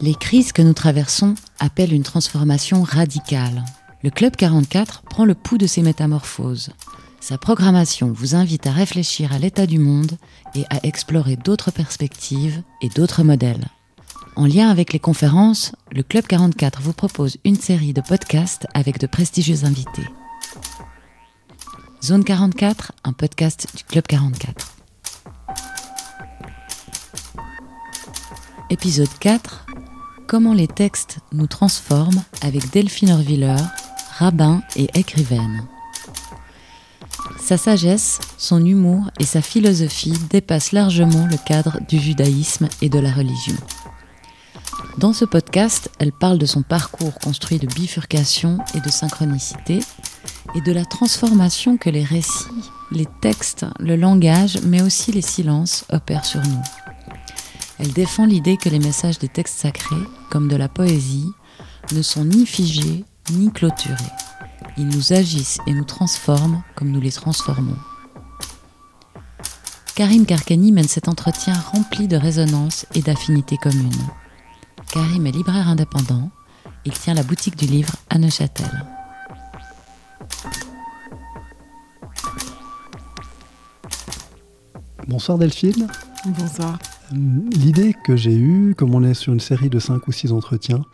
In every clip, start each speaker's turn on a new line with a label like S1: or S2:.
S1: Les crises que nous traversons appellent une transformation radicale. Le Club 44 prend le pouls de ces métamorphoses. Sa programmation vous invite à réfléchir à l'état du monde et à explorer d'autres perspectives et d'autres modèles. En lien avec les conférences, le Club 44 vous propose une série de podcasts avec de prestigieux invités. Zone 44, un podcast du Club 44. Épisode 4 Comment les textes nous transforment avec Delphine Orviller, rabbin et écrivaine. Sa sagesse, son humour et sa philosophie dépassent largement le cadre du judaïsme et de la religion. Dans ce podcast, elle parle de son parcours construit de bifurcation et de synchronicité, et de la transformation que les récits, les textes, le langage, mais aussi les silences opèrent sur nous. Elle défend l'idée que les messages des textes sacrés, comme de la poésie, ne sont ni figés ni clôturés. Ils nous agissent et nous transforment comme nous les transformons. Karim Karkani mène cet entretien rempli de résonance et d'affinités communes. Karim est libraire indépendant. Il tient la boutique du livre à Neuchâtel.
S2: Bonsoir Delphine.
S3: Bonsoir.
S2: L'idée que j'ai eue, comme on est sur une série de 5 ou 6 entretiens,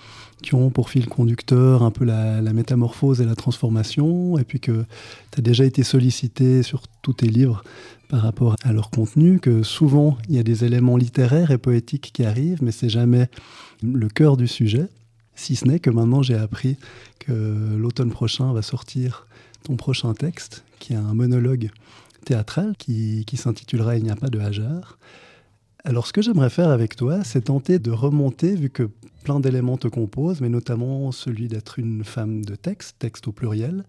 S2: qui ont pour fil conducteur un peu la, métamorphose et la transformation, et puis que tu as déjà été sollicité sur tous tes livres par rapport à leur contenu, que souvent il y a des éléments littéraires et poétiques qui arrivent, mais c'est jamais le cœur du sujet, si ce n'est que maintenant j'ai appris que l'automne prochain va sortir ton prochain texte, qui est un monologue théâtral qui, qui s'intitulera Il n'y a pas de hasard alors, ce que j'aimerais faire avec toi, c'est tenter de remonter, vu que plein d'éléments te composent, mais notamment celui d'être une femme de texte, texte au pluriel,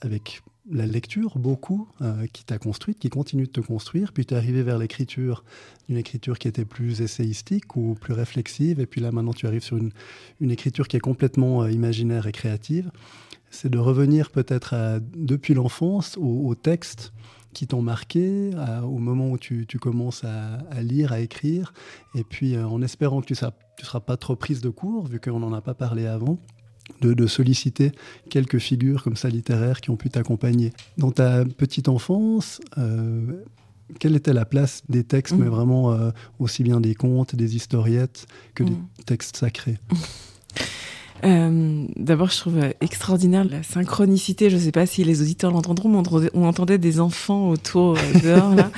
S2: avec la lecture, beaucoup, euh, qui t'a construite, qui continue de te construire, puis tu es arrivé vers l'écriture, une écriture qui était plus essayistique ou plus réflexive, et puis là maintenant tu arrives sur une, écriture qui est complètement euh, imaginaire et créative. C'est de revenir peut-être depuis l'enfance au texte qui t'ont marqué au moment où tu, commences à, lire, à écrire, et puis euh, en espérant que tu ne seras, pas trop prise de court, vu qu'on n'en a pas parlé avant, de, solliciter quelques figures comme ça littéraires qui ont pu t'accompagner. Dans ta petite enfance, euh, quelle était la place des textes, mais mmh. vraiment euh, aussi bien des contes, des historiettes que des mmh. textes sacrés?
S3: euh, D'abord, je trouve extraordinaire la synchronicité. Je ne sais pas si les auditeurs l'entendront, mais on entendait des enfants autour euh, dehors là.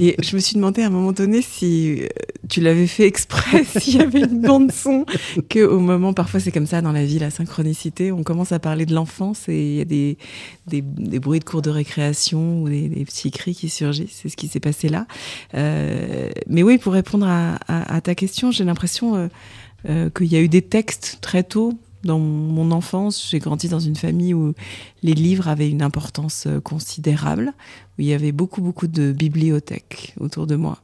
S3: Et je me suis demandé à un moment donné si euh, tu l'avais fait exprès, s'il y avait une bande son, que au moment, parfois c'est comme ça dans la vie, la synchronicité. On commence à parler de l'enfance et il y a des, des, des, bruits de cours de récréation ou des, des petits cris qui surgissent. C'est ce qui s'est passé là. Euh, mais oui, pour répondre à, à, à ta question, j'ai l'impression euh, qu'il y a eu des textes très tôt dans mon enfance. J'ai grandi dans une famille où les livres avaient une importance euh, considérable, où il y avait beaucoup, beaucoup de bibliothèques autour de moi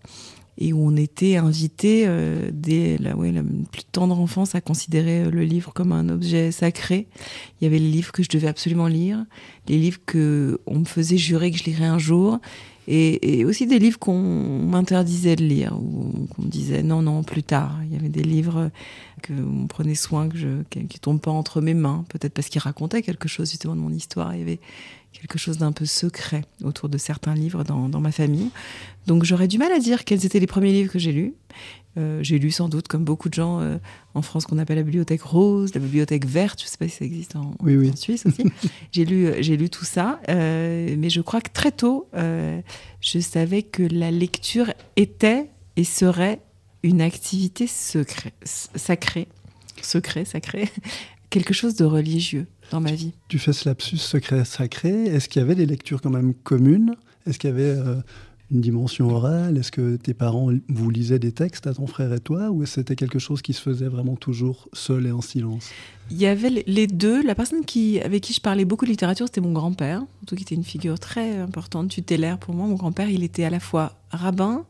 S3: et où on était invité euh, dès la, plus tendre enfance à considérer le livre comme un objet sacré. Il y avait les livres que je devais absolument lire, les livres que on me faisait jurer que je lirais un jour, et, aussi des livres qu'on m'interdisait de lire, ou qu'on me disait non, non, plus tard. Il y avait des livres que on prenait soin que je, qui, ne tombent pas entre mes mains, peut-être parce qu'ils racontaient quelque chose justement de mon histoire. Il y avait quelque chose d'un peu secret autour de certains livres dans ma famille. Donc j'aurais du mal à dire quels étaient les premiers livres que j'ai lus. Euh, j'ai lu sans doute, comme beaucoup de gens euh, en France, qu'on appelle la bibliothèque rose, la bibliothèque verte. Je ne sais pas si ça existe en, Suisse aussi. j'ai lu, euh, j'ai lu tout ça, mais je crois que très tôt, je savais que la lecture était et serait une activité secret, sacrée, secret, sacré, quelque chose de religieux dans ma vie.
S2: Tu fais ce lapsus secret, sacré. Est-ce qu'il y avait des lectures quand même communes? Est-ce qu'il y avait une dimension orale? Est-ce que tes parents vous lisaient des textes à ton frère et toi ou c'était quelque chose qui se faisait vraiment toujours seul et en silence?
S3: Il y avait les deux. La personne qui, avec qui je parlais beaucoup de littérature, c'était mon grand-père, qui était une figure très importante, tutélaire pour moi. Mon grand-père, il était à la fois rabbin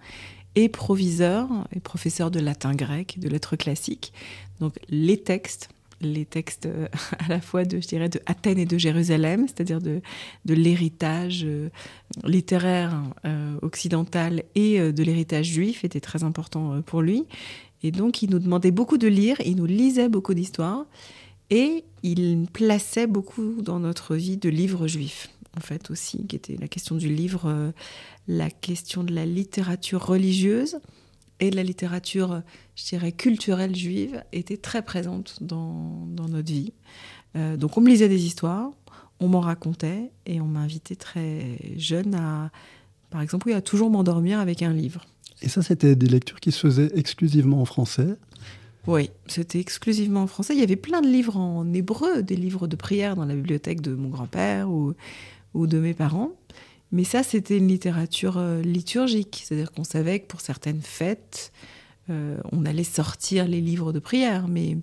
S3: et proviseur et professeur de latin grec, de lettres classiques. Donc les textes les textes euh, à la fois de, je dirais, de Athènes et de Jérusalem, c'est-à-dire de, de l'héritage euh, littéraire euh, occidental et de l'héritage juif était très important pour lui. Et donc, il nous demandait beaucoup de lire, il nous lisait beaucoup d'histoires, et il plaçait beaucoup dans notre vie de livres juifs, en fait, aussi, qui était la question du livre, la question de la littérature religieuse et de la littérature, je dirais, culturelle juive, était très présente dans, dans notre vie. Euh, donc, on me lisait des histoires, on m'en racontait, et on m'invitait très jeune à, par exemple, oui, à toujours m'endormir avec un livre.
S2: Et ça, c'était des lectures qui se faisaient exclusivement en français?
S3: Oui, c'était exclusivement en français. Il y avait plein de livres en hébreu, des livres de prière dans la bibliothèque de mon grand-père ou, ou de mes parents. Mais ça, c'était une littérature euh, liturgique. C'est-à-dire qu'on savait que pour certaines fêtes, euh, on allait sortir les livres de prière. Mais,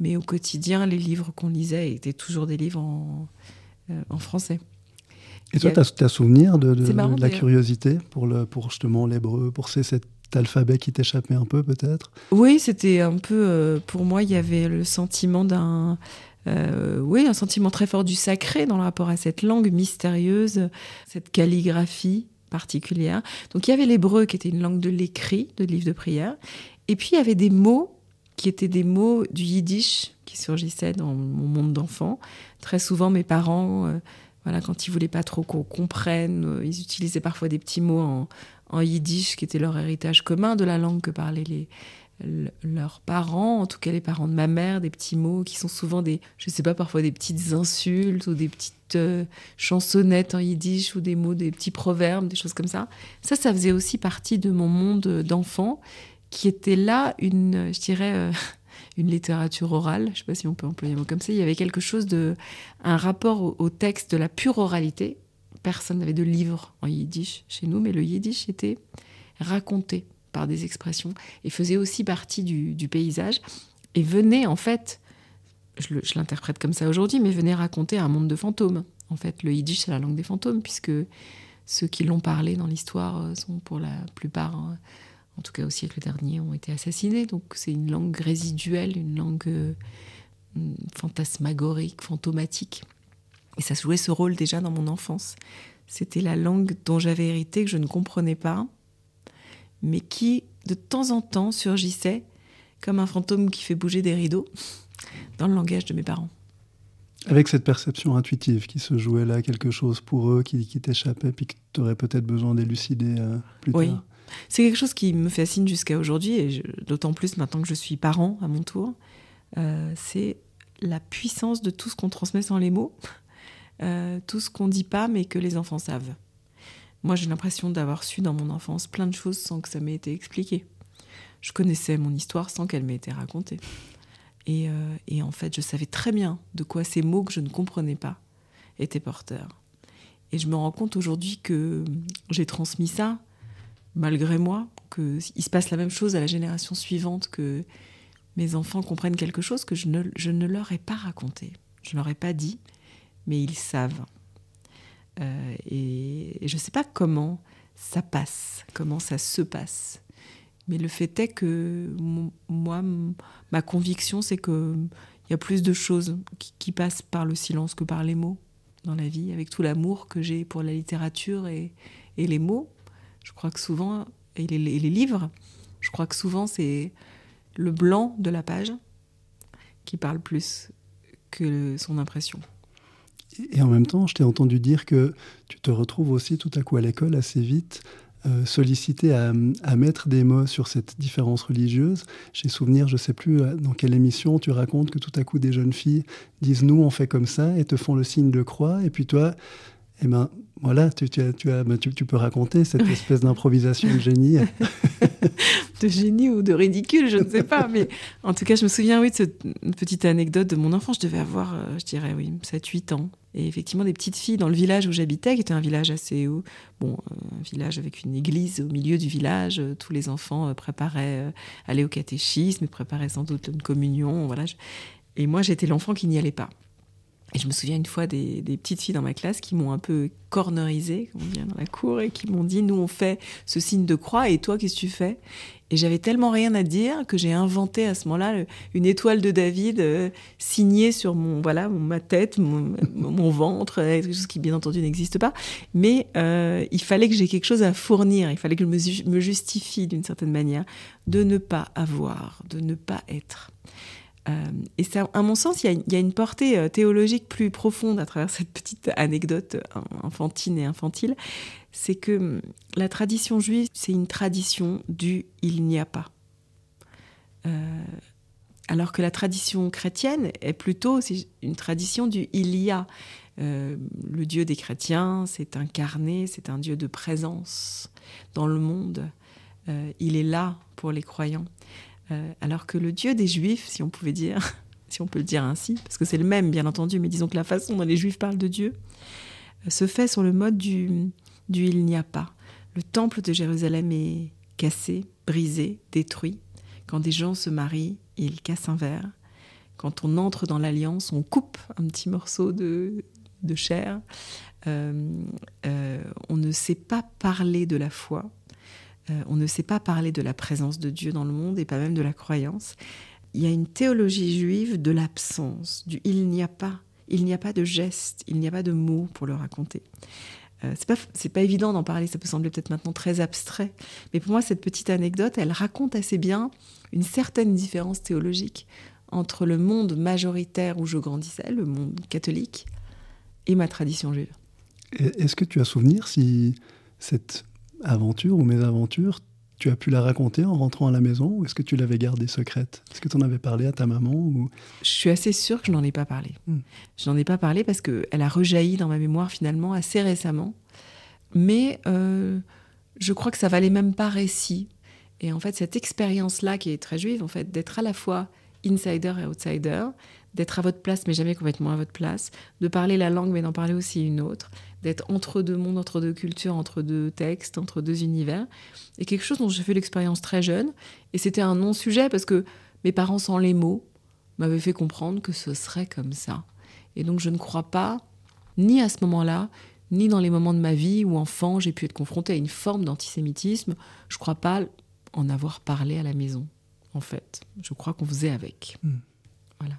S3: mais au quotidien, les livres qu'on lisait étaient toujours des livres en, euh, en français.
S2: Et toi, tu as, souvenir de, de, la curiosité pour, le, pour justement l'hébreu, pour ces, cet alphabet qui t'échappait un peu peut-être?
S3: Oui, c'était un peu, euh, pour moi, il y avait le sentiment d'un... Euh, oui, un sentiment très fort du sacré dans le rapport à cette langue mystérieuse, cette calligraphie particulière. Donc il y avait l'hébreu qui était une langue de l'écrit, de livre de prière, et puis il y avait des mots qui étaient des mots du yiddish qui surgissaient dans mon monde d'enfant. Très souvent, mes parents euh, voilà, quand ils voulaient pas trop qu'on comprenne, euh, ils utilisaient parfois des petits mots en, yiddish qui était leur héritage commun de la langue que parlaient les, leurs parents, en tout cas les parents de ma mère, des petits mots qui sont souvent des, je sais pas, parfois des petites insultes ou des petites euh, chansonnettes en yiddish ou des mots, des petits proverbes, des choses comme ça. Ça, ça faisait aussi partie de mon monde d'enfant qui était là une, je dirais, euh, une littérature orale, je ne sais pas si on peut employer un mot comme ça, il y avait quelque chose de, un rapport au, texte de la pure oralité. Personne n'avait de livre en yiddish chez nous, mais le yiddish était raconté par des expressions et faisait aussi partie du, paysage et venait en fait, je l'interprète comme ça aujourd'hui, mais venait raconter un monde de fantômes. En fait, le yiddish c'est la langue des fantômes puisque ceux qui l'ont parlé dans l'histoire euh, sont pour la plupart hein, en tout cas au siècle dernier, ont été assassinés. Donc c'est une langue résiduelle, une langue euh, fantasmagorique, fantomatique. Et ça jouait ce rôle déjà dans mon enfance. C'était la langue dont j'avais hérité, que je ne comprenais pas, mais qui, de temps en temps, surgissait comme un fantôme qui fait bouger des rideaux dans le langage de mes parents.
S2: Avec cette perception intuitive qui se jouait là, quelque chose pour eux qui, t'échappait, puis que tu aurais peut-être besoin d'élucider euh, plus
S3: oui.
S2: tard.
S3: C'est quelque chose qui me fascine jusqu'à aujourd'hui, et d'autant plus maintenant que je suis parent à mon tour. Euh, c'est la puissance de tout ce qu'on transmet sans les mots, euh, tout ce qu'on dit pas mais que les enfants savent. Moi, j'ai l'impression d'avoir su dans mon enfance plein de choses sans que ça m'ait été expliqué. Je connaissais mon histoire sans qu'elle m'ait été racontée. Et, euh, en fait, je savais très bien de quoi ces mots que je ne comprenais pas étaient porteurs. Et je me rends compte aujourd'hui que j'ai transmis ça malgré moi, qu'il se passe la même chose à la génération suivante, que mes enfants comprennent quelque chose que je ne, je ne leur ai pas raconté. Je ne leur ai pas dit, mais ils savent. Euh, et, je ne sais pas comment ça passe, comment ça se passe. Mais le fait est que moi, ma conviction, c'est qu'il y a plus de choses qui, passent par le silence que par les mots dans la vie, avec tout l'amour que j'ai pour la littérature et, les mots. Je crois que souvent, et les livres, je crois que souvent c'est le blanc de la page qui parle plus que son impression.
S2: Et en même temps, je t'ai entendu dire que tu te retrouves aussi tout à coup à l'école assez vite euh, sollicité à, à, mettre des mots sur cette différence religieuse. J'ai souvenir, je ne sais plus euh, dans quelle émission, tu racontes que tout à coup des jeunes filles disent nous on fait comme ça et te font le signe de croix. Et puis toi, eh ben, voilà, tu, tu, tu, as, tu, tu peux raconter cette espèce d'improvisation de génie.
S3: de génie ou de ridicule, je ne sais pas. Mais en tout cas, je me souviens, oui, de cette petite anecdote de mon enfant. Je devais avoir, euh, je dirais, oui, 7-8 ans. Et effectivement, des petites filles dans le village où j'habitais, qui était un village assez haut, bon, un village avec une église au milieu du village. Euh, tous les enfants euh, préparaient aller au catéchisme, préparaient sans doute une communion. Voilà. Et moi, j'étais l'enfant qui n'y allait pas. Et je me souviens une fois des, petites filles dans ma classe qui m'ont un peu cornerisé, comme on dit dans la cour, et qui m'ont dit Nous, on fait ce signe de croix, et toi, qu'est-ce que tu fais? Et j'avais tellement rien à dire que j'ai inventé à ce moment-là une étoile de David euh, signée sur mon, voilà, ma tête, mon, ventre, quelque chose qui, bien entendu, n'existe pas. Mais euh, il fallait que j'ai quelque chose à fournir, il fallait que je me justifie d'une certaine manière de ne pas avoir, de ne pas être. Euh, et ça, à mon sens, il y, a une portée euh, théologique plus profonde à travers cette petite anecdote euh, enfantine et infantile. C'est que hum, la tradition juive, c'est une tradition du il n'y a pas. alors que la tradition chrétienne est plutôt une tradition du il y a. le Dieu des chrétiens, c'est incarné, c'est un Dieu de présence dans le monde. il est là pour les croyants. Euh, alors que le Dieu des Juifs, si on pouvait dire, si on peut le dire ainsi, parce que c'est le même bien entendu, mais disons que la façon dont les Juifs parlent de Dieu euh, se fait sur le mode du, il n'y a pas. Le temple de Jérusalem est cassé, brisé, détruit. Quand des gens se marient, ils cassent un verre. Quand on entre dans l'alliance, on coupe un petit morceau de, de chair. Euh, on ne sait pas parler de la foi euh, on ne sait pas parler de la présence de Dieu dans le monde et pas même de la croyance. Il y a une théologie juive de l'absence, du il n'y a pas. Il n'y a pas de geste, il n'y a pas de mots pour le raconter. Euh, c'est pas pas évident d'en parler, ça peut sembler peut-être maintenant très abstrait, mais pour moi cette petite anecdote, elle raconte assez bien une certaine différence théologique entre le monde majoritaire où je grandissais, le monde catholique, et ma tradition juive.
S2: Est-ce que tu as souvenir si cette aventure ou mésaventures, tu as pu la raconter en rentrant à la maison ou est-ce que tu l'avais gardée secrète? Est-ce que tu en avais parlé à ta maman ou...
S3: Je suis assez sûre que je n'en ai pas parlé. Hmm. Je n'en ai pas parlé parce qu'elle a rejailli dans ma mémoire finalement assez récemment. Mais euh, je crois que ça valait même pas récit. Et en fait, cette expérience-là qui est très juive, en fait, d'être à la fois insider et outsider, d'être à votre place mais jamais complètement à votre place, de parler la langue mais d'en parler aussi une autre, d'être entre deux mondes, entre deux cultures, entre deux textes, entre deux univers. Et quelque chose dont j'ai fait l'expérience très jeune. Et c'était un non-sujet parce que mes parents, sans les mots, m'avaient fait comprendre que ce serait comme ça. Et donc je ne crois pas, ni à ce moment-là, ni dans les moments de ma vie où enfant j'ai pu être confronté à une forme d'antisémitisme, je ne crois pas en avoir parlé à la maison, en fait. Je crois qu'on faisait avec. Hmm. Voilà.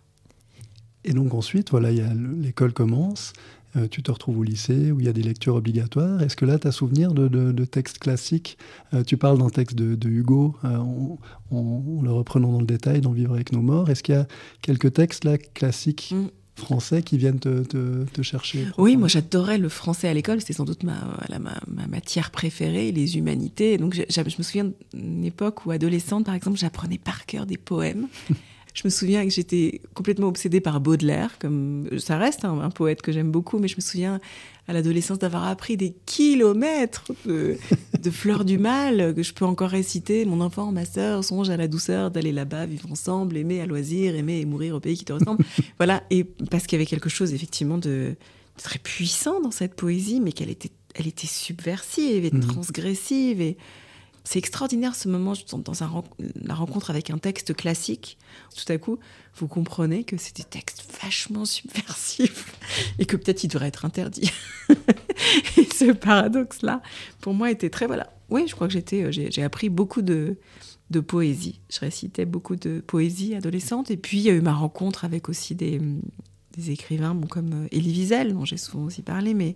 S2: Et donc ensuite, voilà, l'école commence. Euh, tu te retrouves au lycée où il y a des lectures obligatoires. Est-ce que là, tu as souvenir de, textes classiques? Euh, Tu parles d'un texte de, Hugo, euh, en, le reprenant dans le détail, dans Vivre avec nos morts. Est-ce qu'il y a quelques textes là classiques mm. français qui viennent te, chercher
S3: Oui, moi j'adorais le français à l'école. C'était sans doute ma, ma, matière préférée, les humanités. Donc je, je me souviens d'une époque où, adolescente, par exemple, j'apprenais par cœur des poèmes. Je me souviens que j'étais complètement obsédée par Baudelaire, comme ça reste un, poète que j'aime beaucoup, mais je me souviens à l'adolescence d'avoir appris des kilomètres de, fleurs du mal que je peux encore réciter. Mon enfant, ma sœur, songe à la douceur d'aller là-bas, vivre ensemble, aimer à loisir, aimer et mourir au pays qui te ressemble. voilà, et parce qu'il y avait quelque chose effectivement de, très puissant dans cette poésie, mais qu'elle était, elle était subversive et mmh. transgressive et c'est extraordinaire ce moment dans la rencontre avec un texte classique. Tout à coup, vous comprenez que c'est des textes vachement subversifs et que peut-être il devrait être interdit. et ce paradoxe-là, pour moi, était très voilà. Oui, je crois que j'étais, euh, j'ai appris beaucoup de, poésie. Je récitais beaucoup de poésie adolescente. Et puis, il y a eu ma rencontre avec aussi des, écrivains bon, comme euh, Elie Wiesel, dont j'ai souvent aussi parlé. Mais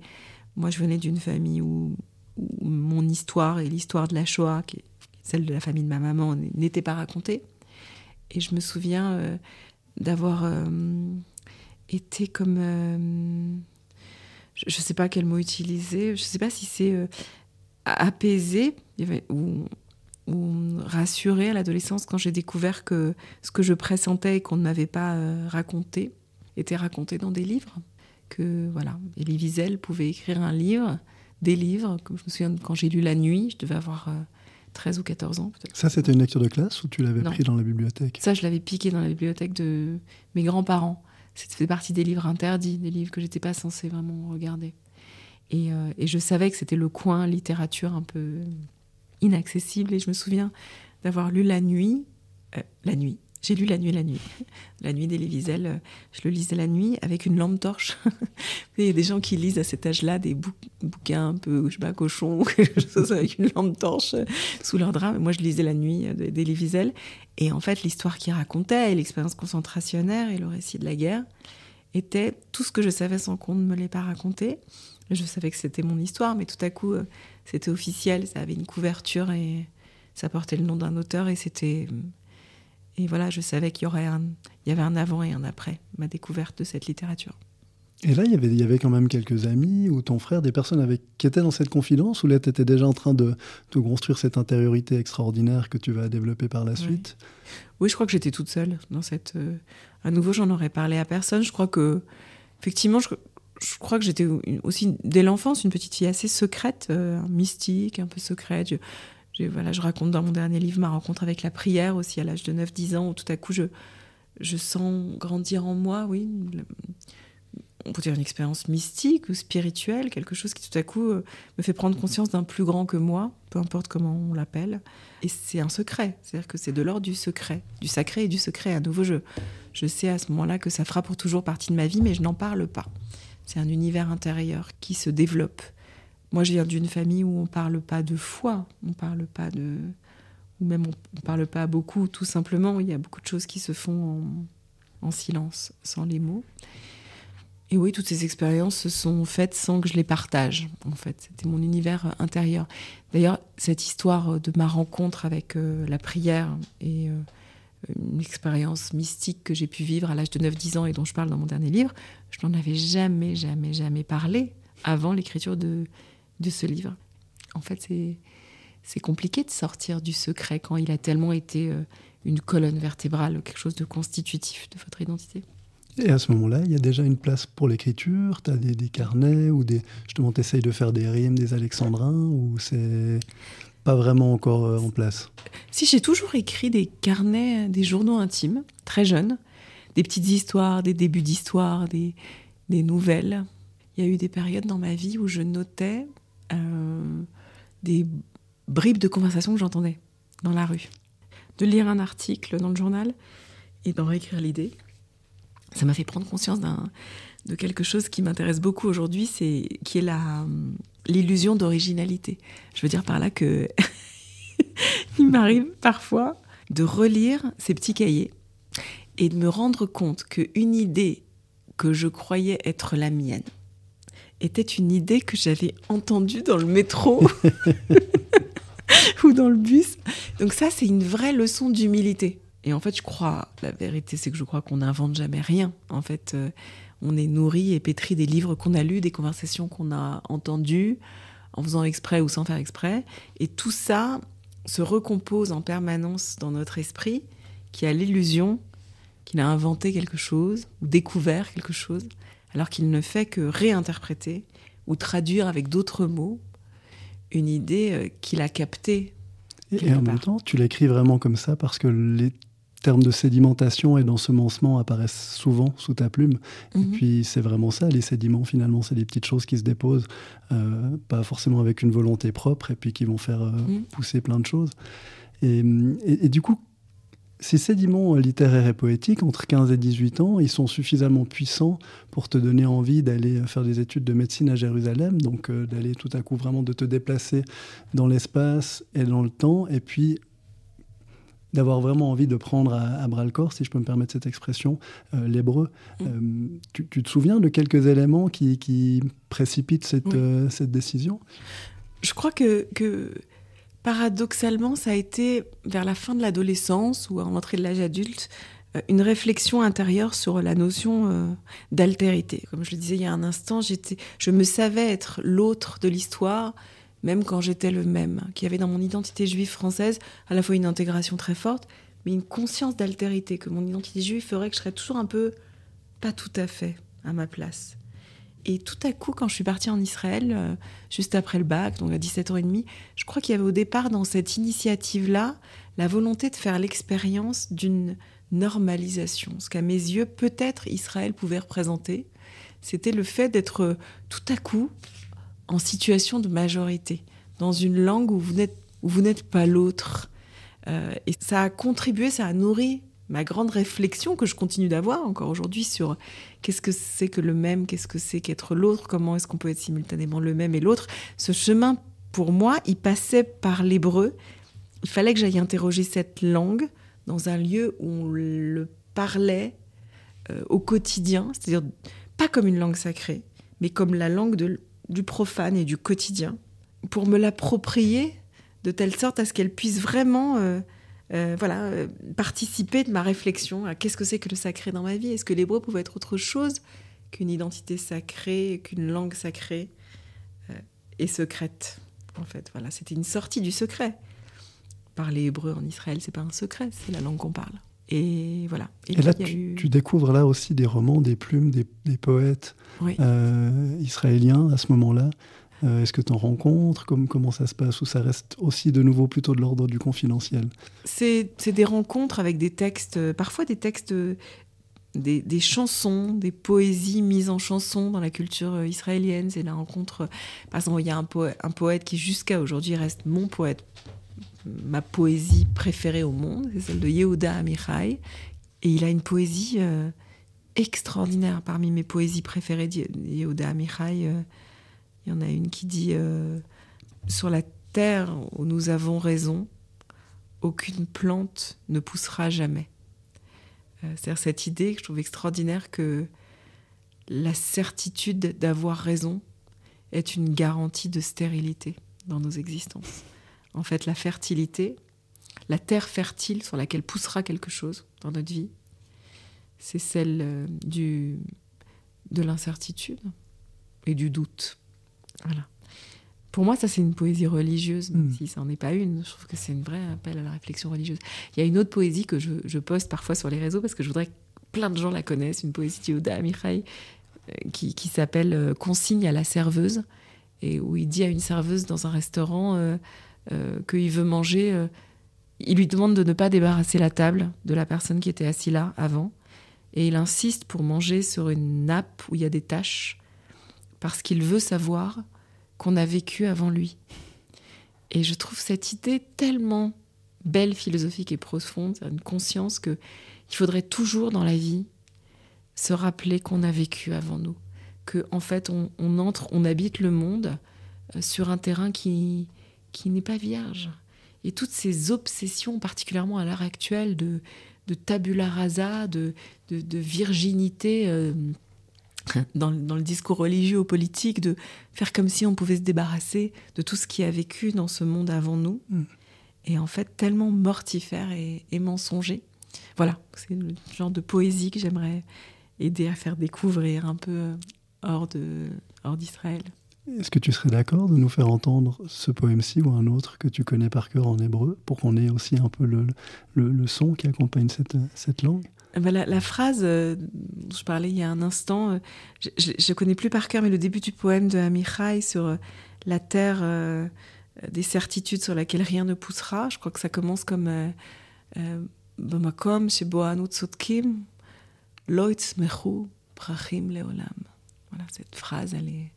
S3: moi, je venais d'une famille où où mon histoire et l'histoire de la Shoah, celle de la famille de ma maman, n'était pas racontée. Et je me souviens euh, d'avoir euh, été comme... Euh, je ne sais pas quel mot utiliser, je ne sais pas si c'est apaisé ou, ou rassuré à l'adolescence quand j'ai découvert que ce que je pressentais et qu'on ne m'avait pas raconté était raconté dans des livres. Que voilà, Elie Wiesel pouvait écrire un livre des livres. Comme je me souviens, quand j'ai lu La Nuit, je devais avoir 13 euh, ou 14 ans.
S2: Ça, c'était une lecture de classe ou tu l'avais pris dans la bibliothèque?
S3: Ça, je l'avais piqué dans la bibliothèque de mes grands-parents. C'était partie des livres interdits, des livres que j'étais pas censée vraiment regarder. Et, euh, et je savais que c'était le coin littérature un peu inaccessible. Et je me souviens d'avoir lu La Nuit, euh, La Nuit, J'ai lu La Nuit, la Nuit. La Nuit d'Elie Wiesel, je le lisais la nuit avec une lampe torche. Il y a des gens qui lisent à cet âge-là des bouquins un peu, je sais pas, cochon ou quelque chose avec une lampe torche sous leur drap. Moi, je lisais La Nuit d'Elie Wiesel. Et en fait, l'histoire qu'il racontait, et l'expérience concentrationnaire et le récit de la guerre, était tout ce que je savais sans qu'on ne me l'ait pas raconté. Je savais que c'était mon histoire, mais tout à coup, euh, c'était officiel, ça avait une couverture et ça portait le nom d'un auteur et c'était et voilà, je savais qu'il y aurait un, il y avait un avant et un après ma découverte de cette littérature.
S2: Et là, il y avait, il y avait quand même quelques amis ou ton frère, des personnes avec, qui étaient dans cette confidence, ou là, tu étais déjà en train de, de, construire cette intériorité extraordinaire que tu vas développer par la suite?
S3: Oui, je crois que j'étais toute seule dans cette. Euh, à nouveau, j'en aurais parlé à personne. Je crois que, effectivement, je, je crois que j'étais aussi, dès l'enfance, une petite fille assez secrète, euh, mystique, un peu secrète. Je, voilà, je raconte dans mon dernier livre ma rencontre avec la prière aussi à l'âge de 9-10 ans, où tout à coup je, je sens grandir en moi, oui, on peut dire une expérience mystique ou spirituelle, quelque chose qui tout à coup euh, me fait prendre conscience d'un plus grand que moi, peu importe comment on l'appelle. Et c'est un secret, c'est-à-dire que c'est de l'ordre du secret, du sacré et du secret. À nouveau, je, je sais à ce moment-là que ça fera pour toujours partie de ma vie, mais je n'en parle pas. C'est un univers intérieur qui se développe. Moi, je viens d'une famille où on parle pas de foi, on parle pas de. ou même on ne parle pas beaucoup, tout simplement. Il y a beaucoup de choses qui se font en, en silence, sans les mots. Et oui, toutes ces expériences se sont faites sans que je les partage, en fait. C'était mon univers intérieur. D'ailleurs, cette histoire de ma rencontre avec euh, la prière et euh, une expérience mystique que j'ai pu vivre à l'âge de 9-10 ans et dont je parle dans mon dernier livre, je n'en avais jamais, jamais, jamais parlé avant l'écriture de, de ce livre. En fait, c'est, compliqué de sortir du secret quand il a tellement été euh, une colonne vertébrale, quelque chose de constitutif de votre identité.
S2: Et à ce moment-là, il y a déjà une place pour l'écriture Tu as des, des, carnets ou des. Justement, tu essayes de faire des rimes, des alexandrins ou c'est pas vraiment encore euh, en place?
S3: Si, j'ai toujours écrit des carnets, des journaux intimes, très jeunes, des petites histoires, des débuts d'histoires, des, des, nouvelles. Il y a eu des périodes dans ma vie où je notais des bribes de conversations que j'entendais dans la rue. De lire un article dans le journal et d'en réécrire l'idée. Ça m'a fait prendre conscience de quelque chose qui m'intéresse beaucoup aujourd'hui, c'est qui est l'illusion d'originalité. Je veux dire par là que il m'arrive parfois de relire ces petits cahiers et de me rendre compte qu'une idée que je croyais être la mienne était une idée que j'avais entendue dans le métro ou dans le bus. Donc ça, c'est une vraie leçon d'humilité. Et en fait, je crois, la vérité, c'est que je crois qu'on n'invente jamais rien. En fait, euh, on est nourri et pétri des livres qu'on a lus, des conversations qu'on a entendues, en faisant exprès ou sans faire exprès. Et tout ça se recompose en permanence dans notre esprit, qui a l'illusion qu'il a inventé quelque chose ou découvert quelque chose, alors qu'il ne fait que réinterpréter ou traduire avec d'autres mots une idée euh, qu'il a captée.
S2: Et en même temps, tu l'écris vraiment comme ça parce que les termes de sédimentation et d'ensemencement apparaissent souvent sous ta plume. Et mhm. puis c'est vraiment ça, les sédiments finalement, c'est des petites choses qui se déposent, euh, pas forcément avec une volonté propre, et puis qui vont faire euh, mhm. pousser plein de choses. Et, et, du coup, ces sédiments littéraires et poétiques, entre 15 et 18 ans, ils sont suffisamment puissants pour te donner envie d'aller faire des études de médecine à Jérusalem, donc euh, d'aller tout à coup vraiment de te déplacer dans l'espace et dans le temps, et puis d'avoir vraiment envie de prendre à, bras le corps, si je peux me permettre cette expression, euh, l'hébreu. Mm. Euh, tu, te souviens de quelques éléments qui, précipitent cette, euh, cette, décision?
S3: Je crois que, que, paradoxalement, ça a été vers la fin de l'adolescence ou à l'entrée de l'âge adulte, une réflexion intérieure sur la notion d'altérité. Comme je le disais il y a un instant, je me savais être l'autre de l'histoire, même quand j'étais le même, qui avait dans mon identité juive française à la fois une intégration très forte, mais une conscience d'altérité, que mon identité juive ferait que je serais toujours un peu pas tout à fait à ma place. Et tout à coup, quand je suis partie en Israël, euh, juste après le bac, donc à 17 ans et demi, je crois qu'il y avait au départ dans cette initiative-là la volonté de faire l'expérience d'une normalisation. Ce qu'à mes yeux, peut-être Israël pouvait représenter, c'était le fait d'être tout à coup en situation de majorité, dans une langue où vous n'êtes, où vous n'êtes pas l'autre. Euh, et ça a contribué, ça a nourri ma grande réflexion que je continue d'avoir encore aujourd'hui sur qu'est-ce que c'est que le même, qu'est-ce que c'est qu'être l'autre, comment est-ce qu'on peut être simultanément le même et l'autre. Ce chemin, pour moi, il passait par l'hébreu. Il fallait que j'aille interroger cette langue dans un lieu où on le parlait euh, au quotidien, c'est-à-dire pas comme une langue sacrée, mais comme la langue du profane et du quotidien, pour me l'approprier de telle sorte à ce qu'elle puisse vraiment euh, euh, voilà, participer de ma réflexion à qu'est-ce que c'est que le sacré dans ma vie? Est-ce que l'hébreu pouvait être autre chose qu'une identité sacrée, qu'une langue sacrée et secrète En fait, voilà, c'était une sortie du secret. Parler hébreu en Israël, c'est pas un secret, c'est la langue qu'on parle. Et voilà.
S2: Et, là, tu, découvres là aussi des romans, des plumes, des, poètes euh, israéliens à ce moment-là. Euh, est-ce que tu en rencontres Comment ça se passe? Ou ça reste aussi de nouveau plutôt de l'ordre du confidentiel?
S3: C'est des rencontres avec des textes, euh, parfois des textes, des, chansons, des poésies mises en chansons dans la culture israélienne. C'est la rencontre. Par exemple, il y a un, poète qui jusqu'à aujourd'hui reste mon poète ma poésie préférée au monde, c'est celle de Yehuda Amichai. Et il a une poésie euh, extraordinaire. Parmi mes poésies préférées Yehuda Amichai, euh, il y en a une qui dit euh, Sur la terre où nous avons raison, aucune plante ne poussera jamais. C'est-à-dire cette idée que je trouve extraordinaire que la certitude d'avoir raison est une garantie de stérilité dans nos existences en fait la fertilité, la terre fertile sur laquelle poussera quelque chose dans notre vie, c'est celle euh, du, de l'incertitude et du doute. Voilà. Pour moi, ça, c'est une poésie religieuse, même hmm. si ça n'en est pas une. Je trouve que c'est une vraie appel à la réflexion religieuse. Il y a une autre poésie que je, poste parfois sur les réseaux parce que je voudrais que plein de gens la connaissent, une poésie d'Yoda Amichai euh, qui, qui s'appelle euh, Consigne à la serveuse, et où il dit à une serveuse dans un restaurant euh, qu'il veut manger, euh, il lui demande de ne pas débarrasser la table de la personne qui était assise là avant. Et il insiste pour manger sur une nappe où il y a des taches, parce qu'il veut savoir qu'on a vécu avant lui. Et je trouve cette idée tellement belle, philosophique et profonde, une conscience que il faudrait toujours dans la vie se rappeler qu'on a vécu avant nous, que en fait on, entre, on habite le monde euh, sur un terrain qui qui n'est pas vierge. Et toutes ces obsessions, particulièrement à l'heure actuelle, de, tabula rasa, de, de, virginité euh, dans, dans, le discours religieux ou politique, de faire comme si on pouvait se débarrasser de tout ce qui a vécu dans ce monde avant nous. Mm. Et en fait, tellement mortifère et, et mensonger. Voilà, c'est le genre de poésie que j'aimerais aider à faire découvrir un peu euh, hors d'Israël. Hors
S2: est-ce que tu serais d'accord de nous faire entendre ce poème-ci ou un autre que tu connais par cœur en hébreu pour qu'on ait aussi un peu le, le, son qui accompagne cette, cette langue?
S3: Eh ben, la, phrase euh, dont je parlais il y a un instant, euh, je ne connais plus par cœur, mais le début du poème de Amichai sur euh, la terre des certitudes sur laquelle rien ne poussera, je crois que ça commence comme Bamakom sheboanu tzotkim loitz mechu prachim leolam. Voilà, cette phrase, elle est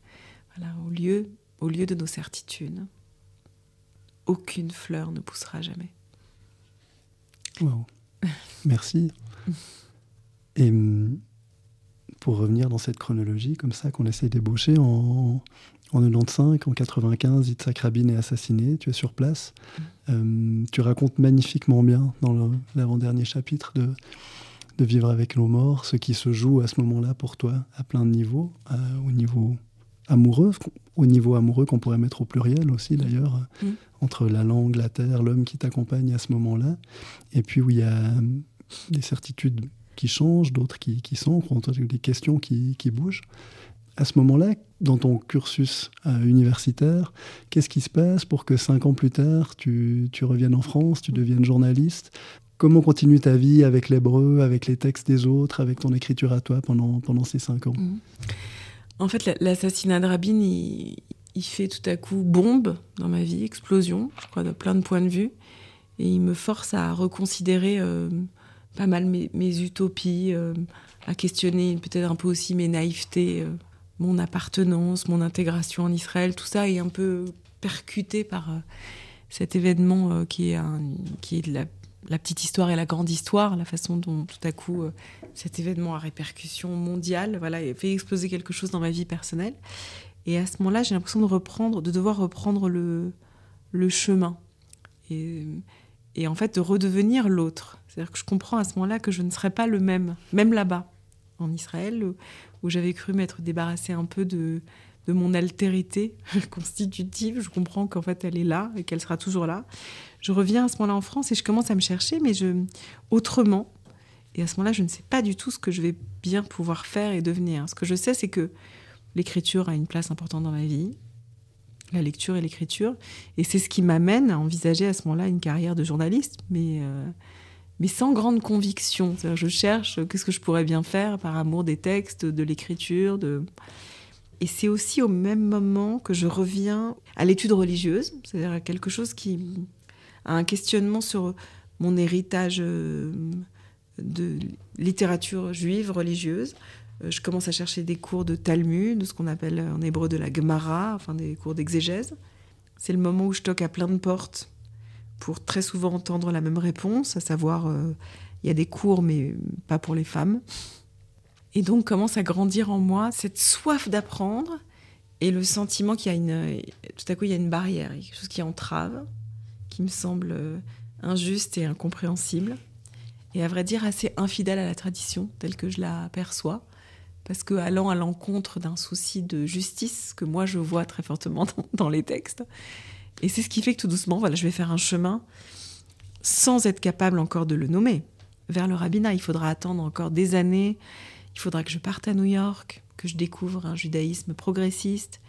S3: au, lieu, au lieu de nos certitudes, aucune fleur ne poussera jamais.
S2: Wow. Merci. Et hum, pour revenir dans cette chronologie, comme ça, qu'on essaie d'ébaucher, en, en 95, en 95, Yitzhak Rabin est assassiné, tu es sur place. Mm. Hum, tu racontes magnifiquement bien dans l'avant-dernier chapitre de, de Vivre avec nos morts, ce qui se joue à ce moment-là pour toi, à plein de niveaux, au niveau amoureux, au niveau amoureux qu'on pourrait mettre au pluriel aussi d'ailleurs, mm. entre la langue, la terre, l'homme qui t'accompagne à ce moment-là, et puis où il y a euh, des certitudes qui changent, d'autres qui, qui sont, des questions qui, qui bougent. À ce moment-là, dans ton cursus euh, universitaire, qu'est-ce qui se passe pour que cinq ans plus tard, tu, tu reviennes en France, tu deviennes journaliste? Comment continue ta vie avec l'hébreu, avec les textes des autres, avec ton écriture à toi pendant, pendant ces cinq ans? Mm.
S3: En fait, l'assassinat de Rabin, il, fait tout à coup bombe dans ma vie, explosion, je crois, de plein de points de vue. Et il me force à reconsidérer euh, pas mal mes, utopies, euh, à questionner peut-être un peu aussi mes naïvetés, euh, mon appartenance, mon intégration en Israël. Tout ça est un peu percuté par cet événement qui est, un, qui est de la petite histoire et la grande histoire, la façon dont tout à coup euh, cet événement à répercussion mondiale, voilà, fait exploser quelque chose dans ma vie personnelle. Et à ce moment-là, j'ai l'impression de reprendre, de devoir reprendre le, le chemin. Et, et en fait, de redevenir l'autre. C'est-à-dire que je comprends à ce moment-là que je ne serai pas le même, même là-bas, en Israël, où j'avais cru m'être débarrassé un peu de, de mon altérité constitutive. Je comprends qu'en fait, elle est là et qu'elle sera toujours là. Je reviens à ce moment-là en France et je commence à me chercher, mais je, autrement. Et à ce moment-là, je ne sais pas du tout ce que je vais bien pouvoir faire et devenir. Ce que je sais, c'est que l'écriture a une place importante dans ma vie, la lecture et l'écriture. Et c'est ce qui m'amène à envisager à ce moment-là une carrière de journaliste, mais, euh, mais sans grande conviction. Je cherche qu'est-ce que je pourrais bien faire par amour des textes, de l'écriture. De... Et c'est aussi au même moment que je reviens à l'étude religieuse, c'est-à-dire à quelque chose qui a un questionnement sur mon héritage euh, de littérature juive religieuse, euh, je commence à chercher des cours de Talmud, ce qu'on appelle en hébreu de la Gemara, enfin des cours d'exégèse. C'est le moment où je toque à plein de portes pour très souvent entendre la même réponse, à savoir euh, il y a des cours mais pas pour les femmes. Et donc commence à grandir en moi cette soif d'apprendre et le sentiment qu'il y a une tout à coup il y a une barrière, quelque chose qui entrave, qui me semble euh, injuste et incompréhensible et à vrai dire assez infidèle à la tradition telle que je la perçois parce que allant à l'encontre d'un souci de justice que moi je vois très fortement dans, les textes. Et c'est ce qui fait que tout doucement, voilà, je vais faire un chemin sans être capable encore de le nommer vers le rabbinat. Il faudra attendre encore des années. Il faudra que je parte à New York, que je découvre un judaïsme progressiste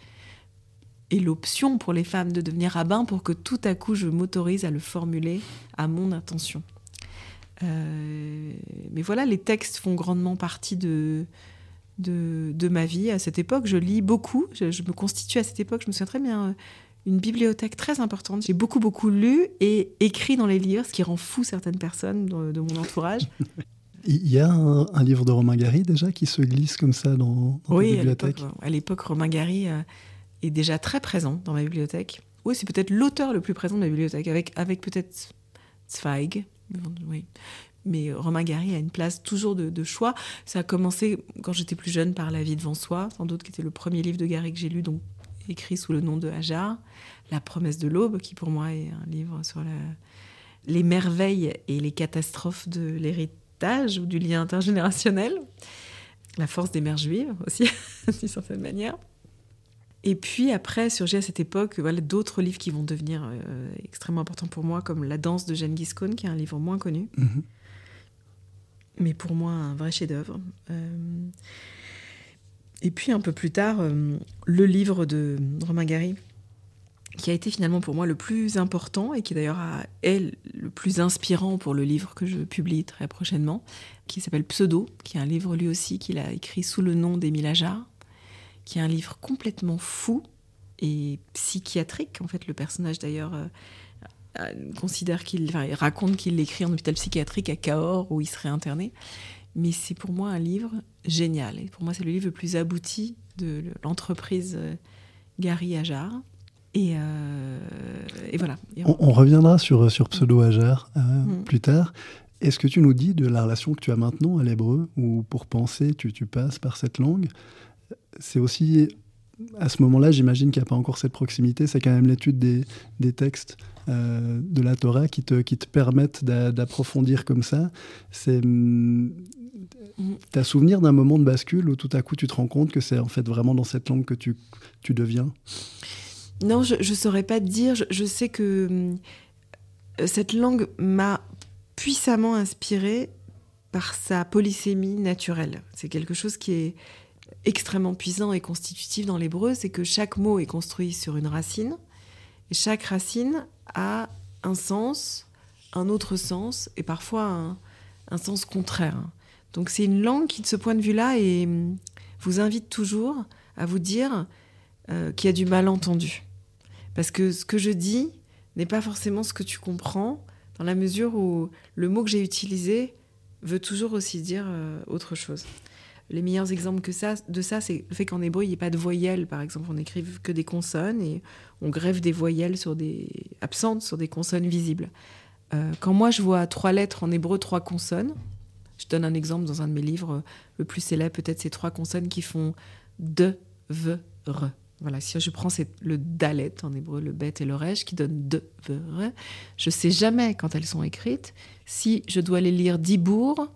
S3: et l'option pour les femmes de devenir rabbin pour que tout à coup je m'autorise à le formuler à mon intention. Euh, mais voilà, les textes font grandement partie de, de, ma vie à cette époque. Je lis beaucoup, je, me constitue à cette époque, je me souviens très bien, euh, une bibliothèque très importante. J'ai beaucoup, beaucoup lu et écrit dans les livres, ce qui rend fou certaines personnes de, mon entourage.
S2: Il y a un, livre de Romain Gary déjà qui se glisse comme ça dans, dans
S3: oui,
S2: bibliothèque
S3: à l'époque, Romain Gary euh, est déjà très présent dans ma bibliothèque. Oui, c'est peut-être l'auteur le plus présent de ma bibliothèque, avec, avec peut-être Zweig. Oui mais Romain Gary a une place toujours de, choix. Ça a commencé quand j'étais plus jeune par La vie devant soi, sans doute qui était le premier livre de Gary que j'ai lu, donc écrit sous le nom de Hajar. La promesse de l'aube, qui pour moi est un livre sur les merveilles et les catastrophes de l'héritage ou du lien intergénérationnel. La force des mères juives aussi, d'une certaine manière. Et puis après, surgit à cette époque voilà, d'autres livres qui vont devenir euh, extrêmement importants pour moi, comme La danse de Jeanne Giscone, qui est un livre moins connu. Mhm mais pour moi un vrai chef-d'œuvre. Euh, et puis un peu plus tard, euh, le livre de Romain Gary, qui a été finalement pour moi le plus important et qui d'ailleurs est le plus inspirant pour le livre que je publie très prochainement, qui s'appelle Pseudo, qui est un livre lui aussi qu'il a écrit sous le nom d'Émile Ajar, qui est un livre complètement fou et psychiatrique. En fait, le personnage d'ailleurs euh, considère qu'il raconte qu'il l'écrit en hôpital psychiatrique à Cahors où il serait interné. Mais c'est pour moi un livre génial. Et pour moi, c'est le livre le plus abouti de l'entreprise euh, Gary Ajar. Et, euh, et voilà.
S2: on, reviendra sur, sur Pseudo Ajar mm. plus tard. Est-ce que tu nous dis de la relation que tu as maintenant à l'hébreu, où pour penser, tu, tu passes par cette langue C'est aussi à ce moment-là, j'imagine qu'il n'y a pas encore cette proximité. C'est quand même l'étude des, des textes euh, de la Torah qui te, qui te permettent d'approfondir comme ça. C'est. T'as souvenir d'un moment de bascule où tout à coup tu te rends compte que c'est en fait vraiment dans cette langue que tu, tu deviens?
S3: Non, je ne saurais pas te dire. Je, sais que mm, cette langue m'a puissamment inspirée par sa polysémie naturelle. C'est quelque chose qui est extrêmement puissant et constitutif dans l'hébreu, c'est que chaque mot est construit sur une racine, et chaque racine a un sens, un autre sens, et parfois un, sens contraire. Donc c'est une langue qui, de ce point de vue-là, vous invite toujours à vous dire euh, qu'il y a du malentendu. Parce que ce que je dis n'est pas forcément ce que tu comprends, dans la mesure où le mot que j'ai utilisé veut toujours aussi dire euh, autre chose les meilleurs exemples que ça, de ça, c'est le fait qu'en hébreu, il n'y ait pas de voyelles, par exemple. On écrive que des consonnes et on grève des voyelles sur des absentes sur des consonnes visibles. Euh, quand moi je vois trois lettres en hébreu, trois consonnes, je donne un exemple dans un de mes livres, le plus célèbre peut-être ces trois consonnes qui font de, v, re. Voilà, si je prends le dalet en hébreu, le bet et le rej qui donne de, v, re, je sais jamais quand elles sont écrites si je dois les lire dibour,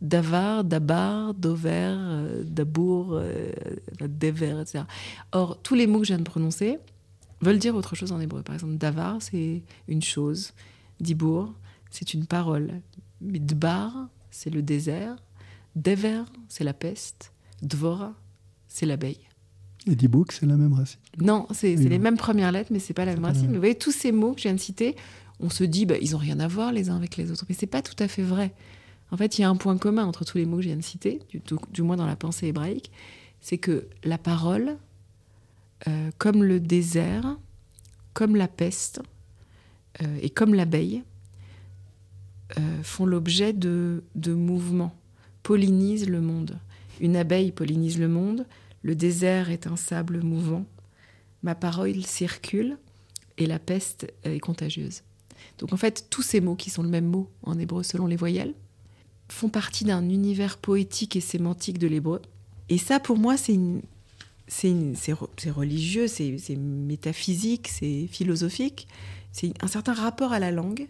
S3: davar, dabar, dover, euh, dabour, euh, dever, etc. Or, tous les mots que je viens de prononcer veulent dire autre chose en hébreu. Par exemple, davar, c'est une chose. Dibour, c'est une parole. Midbar, c'est le désert. Dever, c'est la peste. Dvora, c'est l'abeille.
S2: Et Dibouk, c'est la même racine
S3: Non, c'est les mêmes premières lettres, mais c'est pas la même racine. Mais vous voyez, tous ces mots que je viens de citer, on se dit, bah, ils ont rien à voir les uns avec les autres. Mais c'est pas tout à fait vrai. En fait, il y a un point commun entre tous les mots que je viens de citer, du, moins dans la pensée hébraïque, c'est que la parole, euh, comme le désert, comme la peste euh, et comme l'abeille, euh, font l'objet de, de mouvements, pollinisent le monde. Une abeille pollinise le monde, le désert est un sable mouvant, ma parole circule et la peste est contagieuse. Donc en fait, tous ces mots qui sont le même mot en hébreu selon les voyelles font partie d'un univers poétique et sémantique de l'hébreu. Et ça, pour moi, c'est c'est religieux, c'est métaphysique, c'est philosophique. C'est un certain rapport à la langue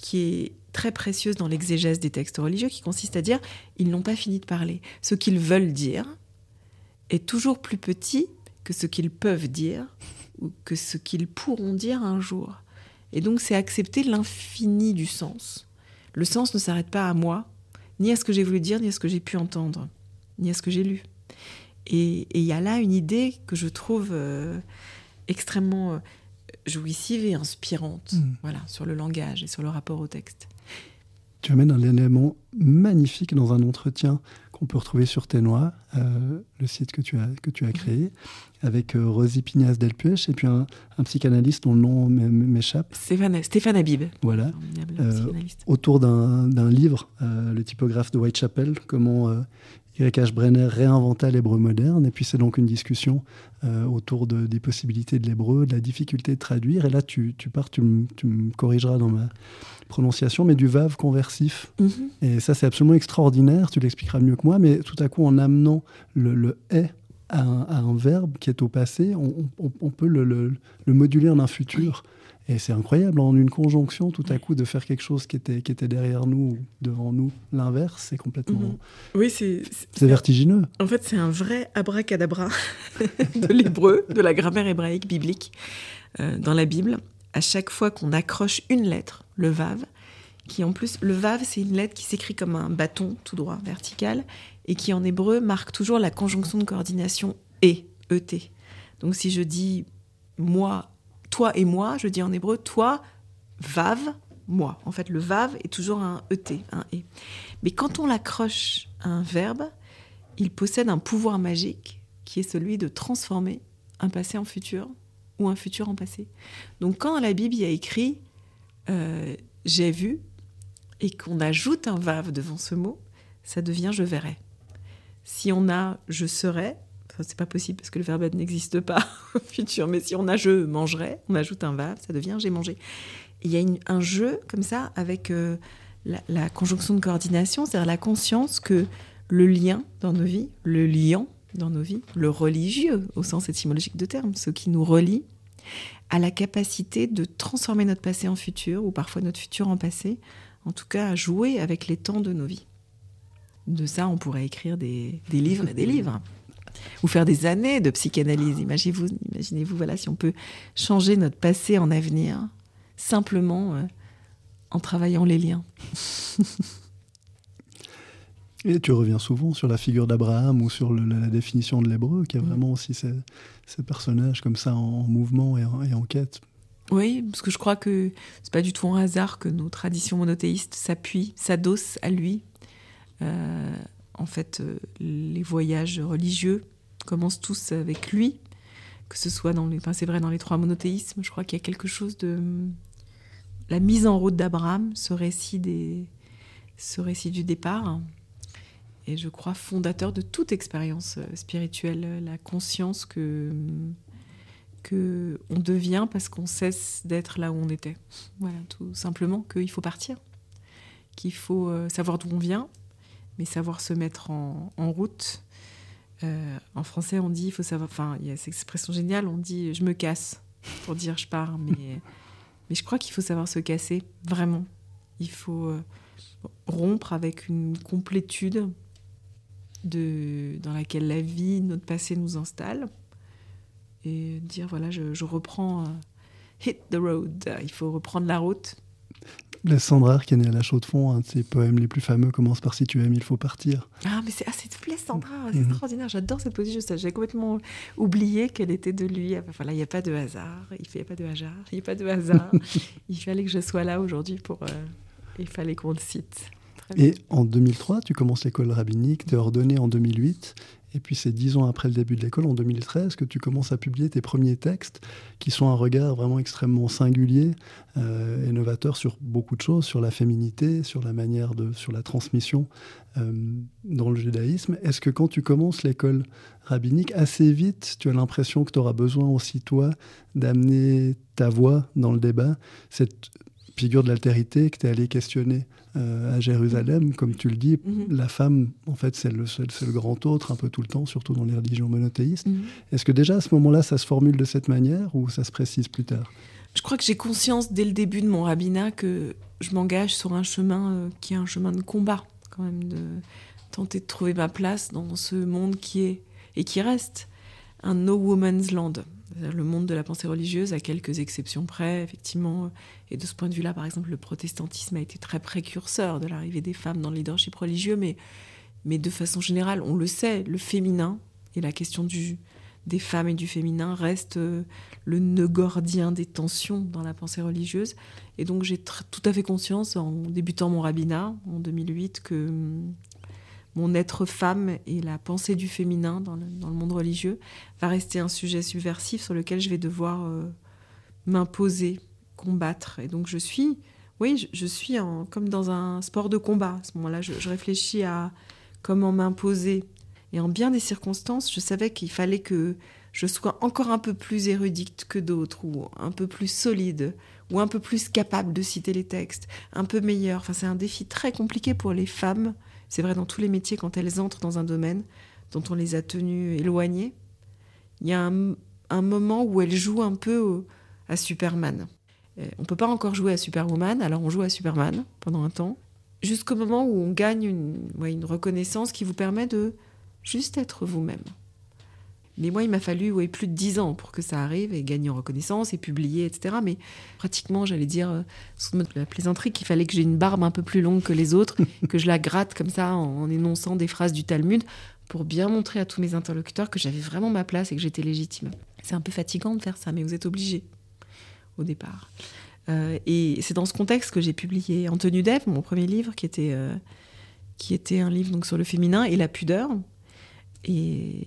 S3: qui est très précieuse dans l'exégèse des textes religieux, qui consiste à dire ils n'ont pas fini de parler. Ce qu'ils veulent dire est toujours plus petit que ce qu'ils peuvent dire ou que ce qu'ils pourront dire un jour. Et donc c'est accepter l'infini du sens. Le sens ne s'arrête pas à moi, ni à ce que j'ai voulu dire, ni à ce que j'ai pu entendre, ni à ce que j'ai lu. Et il y a là une idée que je trouve euh, extrêmement euh, jouissive et inspirante, hmm. voilà, sur le langage et sur le rapport au texte.
S2: Tu amènes un élément magnifique dans un entretien qu'on peut retrouver sur Ténois, euh, le site que tu as, que tu as créé, avec euh, Rosie Pignas Delpuech et puis un, psychanalyste dont le nom m'échappe.
S3: Stéphane, Stéphane Habib.
S2: Voilà. Euh, autour d'un livre, le typographe de Whitechapel, comment Eric H. Brenner réinventa l'hébreu moderne. Et puis c'est donc une discussion autour de, des possibilités de l'hébreu, de la difficulté de traduire. Et là, tu, tu pars, tu, tu me corrigeras dans ma prononciation, mais du vave conversif. Mhm. Et ça, c'est absolument extraordinaire, tu l'expliqueras mieux que moi, mais tout à coup, en amenant le, le est à un, verbe qui est au passé, on, peut le, moduler en un futur. Et c'est incroyable, en une conjonction, tout à coup, de faire quelque chose qui était, qui était derrière nous, devant nous. L'inverse, c'est complètement. Mhm.
S3: Oui, c'est.
S2: C'est vertigineux.
S3: En fait, c'est un vrai abracadabra de l'hébreu, de la grammaire hébraïque biblique. Euh, dans la Bible, à chaque fois qu'on accroche une lettre, le Vav, qui en plus, le Vav, c'est une lettre qui s'écrit comme un bâton tout droit, vertical, et qui en hébreu marque toujours la conjonction de coordination et, ET. Donc si je dis moi, toi et moi, je dis en hébreu toi, Vav, moi. En fait, le Vav est toujours un ET, un E. Mais quand on l'accroche à un verbe, il possède un pouvoir magique qui est celui de transformer un passé en futur ou un futur en passé. Donc quand la Bible y a écrit euh, j'ai vu et qu'on ajoute un vav devant ce mot, ça devient je verrai. Si on a je serai, c'est pas possible parce que le verbe n'existe pas au futur, mais si on a je mangerai, on ajoute un vav, ça devient j'ai mangé. Il y a un jeu comme ça avec euh, la, conjonction de coordination, c'est-à-dire la conscience que le lien dans nos vies, le liant dans nos vies, le religieux au sens étymologique de terme, ce qui nous relie, a la capacité de transformer notre passé en futur, ou parfois notre futur en passé, en tout cas à jouer avec les temps de nos vies. De ça, on pourrait écrire des, livres et des livres. Ou faire des années de psychanalyse. Imaginez-vous, imaginez-vous voilà, si on peut changer notre passé en avenir, simplement euh, en travaillant les liens.
S2: Et tu reviens souvent sur la figure d'Abraham ou sur la, définition de l'hébreu, qui est mm. vraiment aussi ces, personnages comme ça en, mouvement et en, quête.
S3: Oui, parce que je crois que c'est pas du tout un hasard que nos traditions monothéistes s'appuient, s'adossent à lui. Euh, en fait, euh, les voyages religieux commencent tous avec lui, que ce soit dans les, enfin, c'est vrai dans les trois monothéismes. Je crois qu'il y a quelque chose de la mise en route d'Abraham, ce récit ce récit du départ et je crois fondateur de toute expérience euh, spirituelle, la conscience que, que on devient parce qu'on cesse d'être là où on était. Voilà, tout simplement qu'il faut partir, qu'il faut euh, savoir d'où on vient, mais savoir se mettre en, route. Euh, en français, on dit, il faut savoir. Enfin, il y a cette expression géniale, on dit je me casse pour dire je pars, mais je crois qu'il faut savoir se casser vraiment. Il faut euh, rompre avec une complétude de, dans laquelle la vie, notre passé nous installe et dire voilà, je, reprends, euh, hit the road, il faut reprendre la route.
S2: Les Sandra, qui est née à la chaux de fond, un de ses poèmes les plus fameux commence par Si tu aimes, il faut partir.
S3: Ah, mais c'est ah, plaît, Sandra, c'est mhm. extraordinaire. J'adore cette poésie. J'ai complètement oublié qu'elle était de lui. Voilà, il n'y a pas de hasard. Il n'y a pas de hasard. Il n'y a pas de hasard. il fallait que je sois là aujourd'hui pour. Euh, il fallait qu'on le cite.
S2: Et en 2003, tu commences l'école rabbinique, tu es ordonné en 2008, et puis c'est dix ans après le début de l'école, en 2013, que tu commences à publier tes premiers textes, qui sont un regard vraiment extrêmement singulier euh, et novateur sur beaucoup de choses, sur la féminité, sur la manière de, sur la transmission euh, dans le judaïsme. Est-ce que quand tu commences l'école rabbinique, assez vite, tu as l'impression que tu auras besoin aussi, toi, d'amener ta voix dans le débat, cette figure de l'altérité que tu es allé questionner? Euh, à Jérusalem, comme tu le dis, mhm. la femme, en fait, c'est le, le grand autre un peu tout le temps, surtout dans les religions monothéistes. Mhm. Est-ce que déjà à ce moment-là, ça se formule de cette manière ou ça se précise plus tard?
S3: Je crois que j'ai conscience dès le début de mon rabbinat que je m'engage sur un chemin euh, qui est un chemin de combat, quand même, de tenter de trouver ma place dans ce monde qui est et qui reste un no woman's land le monde de la pensée religieuse, à quelques exceptions près, effectivement. Et de ce point de vue-là, par exemple, le protestantisme a été très précurseur de l'arrivée des femmes dans le leadership religieux, mais, mais de façon générale, on le sait, le féminin et la question des femmes et du féminin reste euh, le nœud gordien des tensions dans la pensée religieuse. Et donc j'ai tout à fait conscience, en débutant mon rabbinat en 2008, que hum, mon être femme et la pensée du féminin dans le, monde religieux va rester un sujet subversif sur lequel je vais devoir euh, m'imposer, combattre. Et donc je suis, oui, je, suis en, comme dans un sport de combat. À ce moment-là, je, réfléchis à comment m'imposer. Et en bien des circonstances, je savais qu'il fallait que je sois encore un peu plus érudite que d'autres, ou un peu plus solide, ou un peu plus capable de citer les textes, un peu meilleur. Enfin, c'est un défi très compliqué pour les femmes c'est vrai dans tous les métiers, quand elles entrent dans un domaine dont on les a tenues éloignées, il y a un, moment où elles jouent un peu à Superman. on ne peut pas encore jouer à Superwoman, alors on joue à Superman pendant un temps, jusqu'au moment où on gagne une reconnaissance qui vous permet de juste être vous-même. Mais moi, il m'a fallu ouais, plus de dix ans pour que ça arrive et gagner en reconnaissance et publier, etc. Mais pratiquement, j'allais dire, euh, sous la plaisanterie, qu'il fallait que j'ai une barbe un peu plus longue que les autres, que je la gratte comme ça en, énonçant des phrases du Talmud pour bien montrer à tous mes interlocuteurs que j'avais vraiment ma place et que j'étais légitime. C'est un peu fatigant de faire ça, mais vous êtes obligés au départ. Euh, et c'est dans ce contexte que j'ai publié En tenue d'Ève, mon premier livre, qui était, euh, qui était un livre donc, sur le féminin et la pudeur. Et,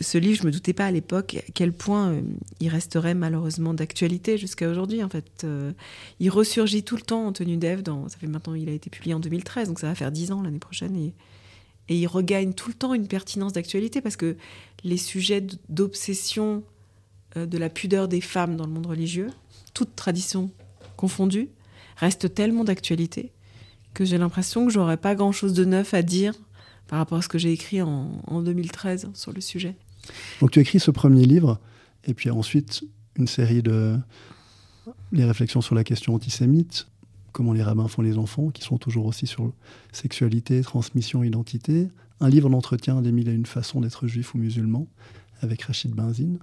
S3: ce livre, je me doutais pas à l'époque à quel point euh, il resterait malheureusement d'actualité jusqu'à aujourd'hui. En fait, euh, il ressurgit tout le temps en tenue d'Ève. Dans, ça fait maintenant, il a été publié en 2013, donc ça va faire dix ans l'année prochaine, et, et, il regagne tout le temps une pertinence d'actualité parce que les sujets d'obsession euh, de la pudeur des femmes dans le monde religieux, toute tradition confondue, restent tellement d'actualité que j'ai l'impression que j'aurais pas grand chose de neuf à dire par rapport à ce que j'ai écrit en, 2013 sur le sujet.
S2: Donc tu écris ce premier livre, et puis ensuite une série de les réflexions sur la question antisémite, comment les rabbins font les enfants, qui sont toujours aussi sur sexualité, transmission, identité. Un livre d'entretien des mille et une façons d'être juif ou musulman, avec Rachid Benzine.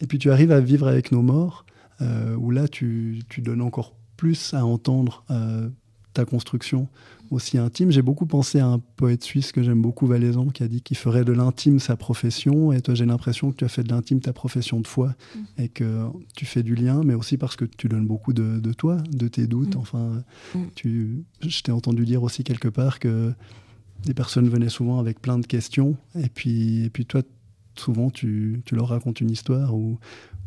S2: Et puis tu arrives à vivre avec nos morts, euh, où là tu, donnes encore plus à entendre euh, ta construction aussi intime. J'ai beaucoup pensé à un poète suisse que j'aime beaucoup, Valaisan, qui a dit qu'il ferait de l'intime sa profession. Et toi, j'ai l'impression que tu as fait de l'intime ta profession de foi mm. et que tu fais du lien, mais aussi parce que tu donnes beaucoup de, toi, de tes doutes. Mm. Enfin, mm. tu, je t'ai entendu dire aussi quelque part que des personnes venaient souvent avec plein de questions. Et puis, et puis toi, souvent, tu, tu leur racontes une histoire ou,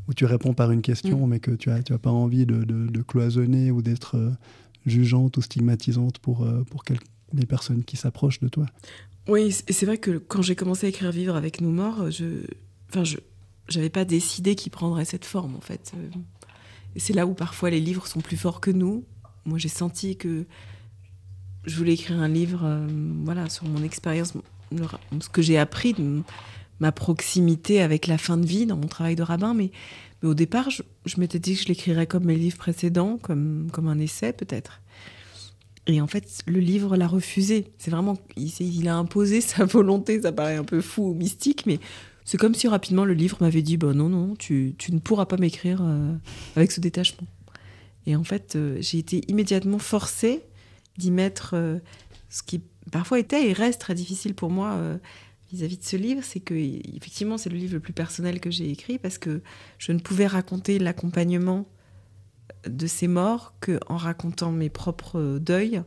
S2: où tu réponds par une question, mais que tu n'as tu as pas envie de, de cloisonner ou d'être jugeante ou stigmatisante pour, euh, pour les personnes qui s'approchent de toi.
S3: Oui, c'est vrai que quand j'ai commencé à écrire Vivre avec nos morts, je, enfin je, j'avais pas décidé qu'il prendrait cette forme en fait. Et c'est là où parfois les livres sont plus forts que nous. Moi, j'ai senti que je voulais écrire un livre, euh, voilà, sur mon expérience, ce que j'ai appris de ma proximité avec la fin de vie dans mon travail de rabbin. Mais, au départ, je, m'étais dit que je l'écrirais comme mes livres précédents, comme, comme un essai peut-être. Et en fait, le livre l'a refusé. C'est vraiment, il, a imposé sa volonté. Ça paraît un peu fou ou mystique, mais c'est comme si rapidement le livre m'avait dit, bon non, non, tu, tu ne pourras pas m'écrire euh, avec ce détachement. Et en fait, euh, j'ai été immédiatement forcée d'y mettre euh, ce qui parfois était et reste très difficile pour moi vis-à-vis de ce livre, c'est que effectivement c'est le livre le plus personnel que j'ai écrit parce que je ne pouvais raconter l'accompagnement de ces morts qu'en racontant mes propres deuils.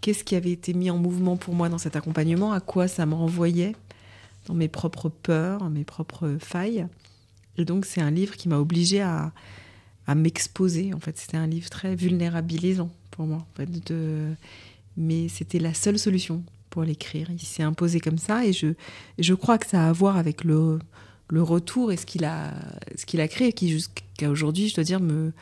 S3: Qu'est-ce qui avait été mis en mouvement pour moi dans cet accompagnement? À quoi ça me renvoyait? Dans mes propres peurs, mes propres failles. Et donc c'est un livre qui m'a obligée à, à m'exposer. En fait, c'était un livre très vulnérabilisant pour moi. Mais c'était la seule solution pour l'écrire. Il s'est imposé comme ça et je, je crois que ça a à voir avec le, le retour et ce qu'il a, ce qu'il a créé, qui jusqu'à aujourd'hui, je dois dire, me,